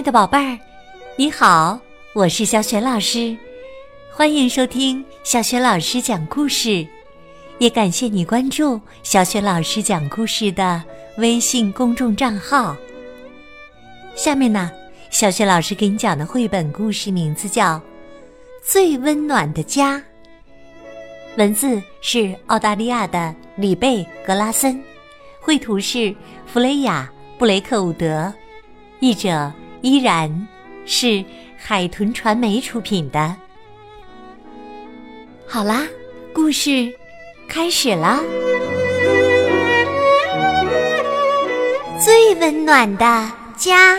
爱的宝贝儿，你好，我是小雪老师，欢迎收听小雪老师讲故事，也感谢你关注小雪老师讲故事的微信公众账号。下面呢，小雪老师给你讲的绘本故事名字叫《最温暖的家》，文字是澳大利亚的里贝格拉森，绘图是弗雷亚布雷克伍德，译者。依然是海豚传媒出品的。好啦，故事开始啦！最温暖的家，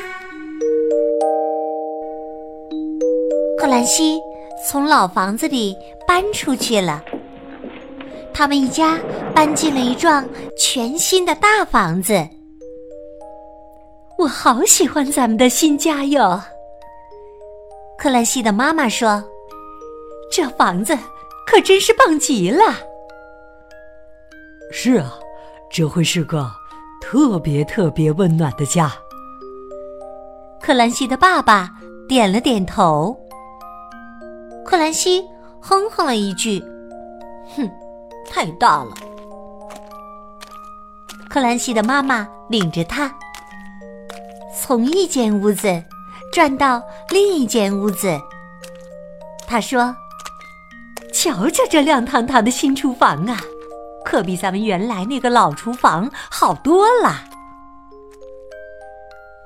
克兰西从老房子里搬出去了。他们一家搬进了一幢全新的大房子。我好喜欢咱们的新家哟，克兰西的妈妈说：“这房子可真是棒极了。”是啊，这会是个特别特别温暖的家。克兰西的爸爸点了点头。克兰西哼哼了一句：“哼，太大了。”克兰西的妈妈领着他。从一间屋子转到另一间屋子，他说：“瞧瞧这亮堂堂的新厨房啊，可比咱们原来那个老厨房好多了。”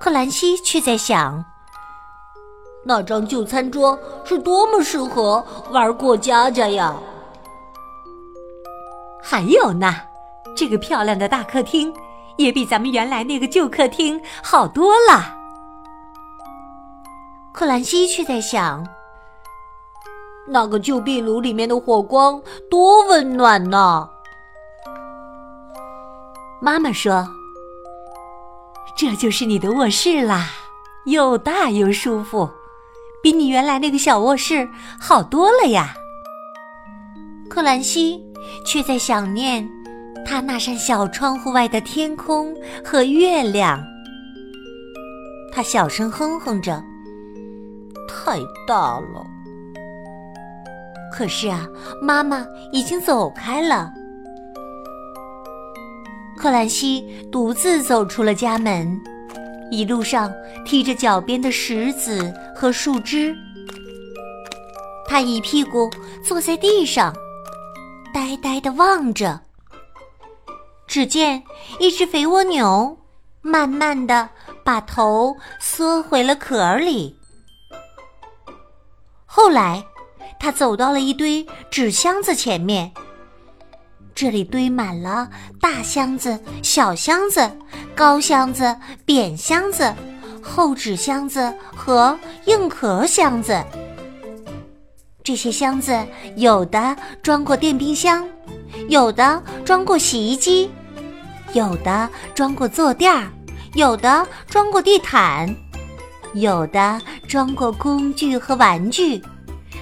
克兰西却在想：那张旧餐桌是多么适合玩过家家呀！还有呢，这个漂亮的大客厅。也比咱们原来那个旧客厅好多了。克兰西却在想，那个旧壁炉里面的火光多温暖呢。妈妈说：“这就是你的卧室啦，又大又舒服，比你原来那个小卧室好多了呀。”克兰西却在想念。他那扇小窗户外的天空和月亮，他小声哼哼着：“太大了。”可是啊，妈妈已经走开了。克兰西独自走出了家门，一路上踢着脚边的石子和树枝。他一屁股坐在地上，呆呆地望着。只见一只肥蜗牛，慢慢的把头缩回了壳里。后来，他走到了一堆纸箱子前面，这里堆满了大箱子、小箱子、高箱子、扁箱子、厚纸箱子和硬壳箱子。这些箱子有的装过电冰箱。有的装过洗衣机，有的装过坐垫儿，有的装过地毯，有的装过工具和玩具，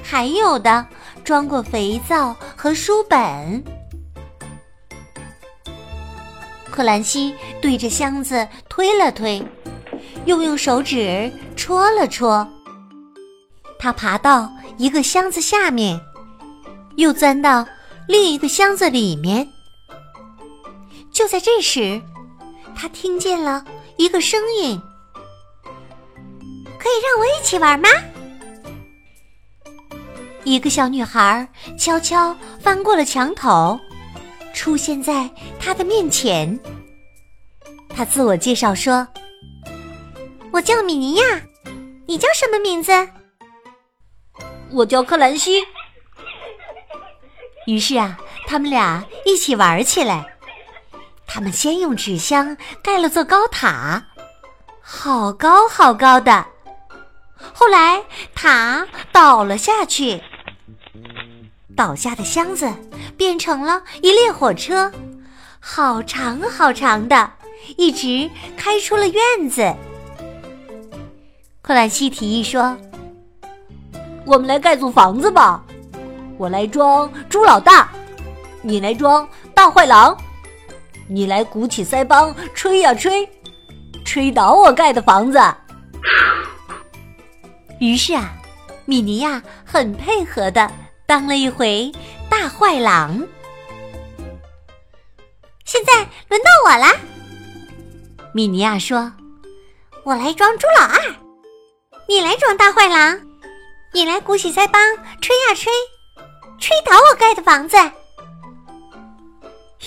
还有的装过肥皂和书本。克兰西对着箱子推了推，又用手指戳了戳。他爬到一个箱子下面，又钻到。另一个箱子里面，就在这时，他听见了一个声音：“可以让我一起玩吗？”一个小女孩悄悄翻过了墙头，出现在他的面前。她自我介绍说：“我叫米尼亚，你叫什么名字？”“我叫克兰西。”于是啊，他们俩一起玩起来。他们先用纸箱盖了座高塔，好高好高的。后来塔倒了下去，倒下的箱子变成了一列火车，好长好长的，一直开出了院子。克兰西提议说：“我们来盖座房子吧。”我来装猪老大，你来装大坏狼，你来鼓起腮帮吹呀吹，吹倒我盖的房子。于是啊，米妮亚很配合的当了一回大坏狼。现在轮到我啦，米妮亚说：“我来装猪老二，你来装大坏狼，你来鼓起腮帮吹呀吹，吹倒我盖的房子。”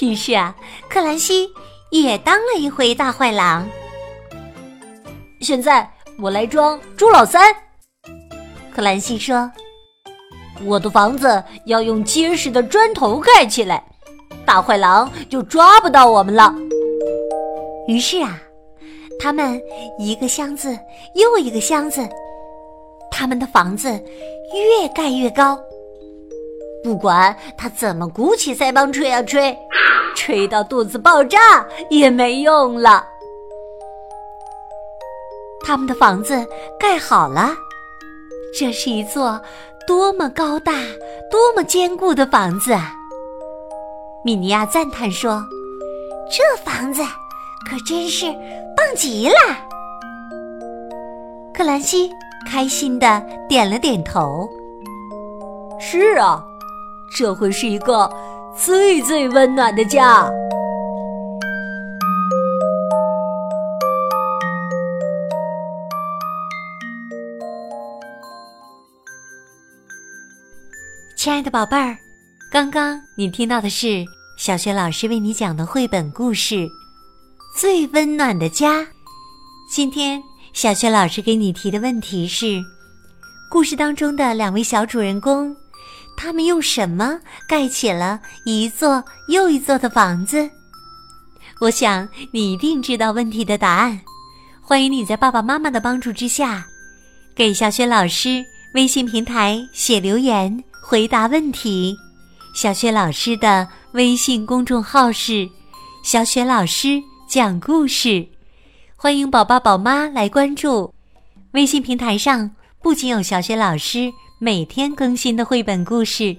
于是啊，克兰西也当了一回大坏狼。现在我来装猪老三。克兰西说：“我的房子要用结实的砖头盖起来，大坏狼就抓不到我们了。”于是啊，他们一个箱子又一个箱子，他们的房子越盖越高。不管他怎么鼓起腮帮吹啊吹，吹到肚子爆炸也没用了。他们的房子盖好了，这是一座多么高大、多么坚固的房子啊！米尼亚赞叹说：“这房子可真是棒极了。”克兰西开心的点了点头：“是啊。”这会是一个最最温暖的家。亲爱的宝贝儿，刚刚你听到的是小学老师为你讲的绘本故事《最温暖的家》。今天小学老师给你提的问题是：故事当中的两位小主人公。他们用什么盖起了一座又一座的房子？我想你一定知道问题的答案。欢迎你在爸爸妈妈的帮助之下，给小雪老师微信平台写留言回答问题。小雪老师的微信公众号是“小雪老师讲故事”，欢迎宝爸宝妈来关注。微信平台上不仅有小雪老师。每天更新的绘本故事，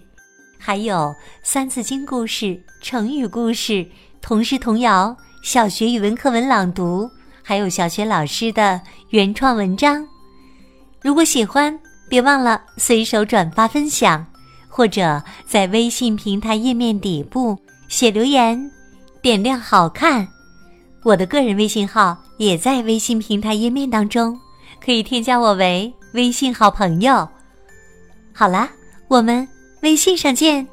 还有《三字经》故事、成语故事、童诗童谣、小学语文课文朗读，还有小学老师的原创文章。如果喜欢，别忘了随手转发分享，或者在微信平台页面底部写留言，点亮好看。我的个人微信号也在微信平台页面当中，可以添加我为微信好朋友。好啦，我们微信上见。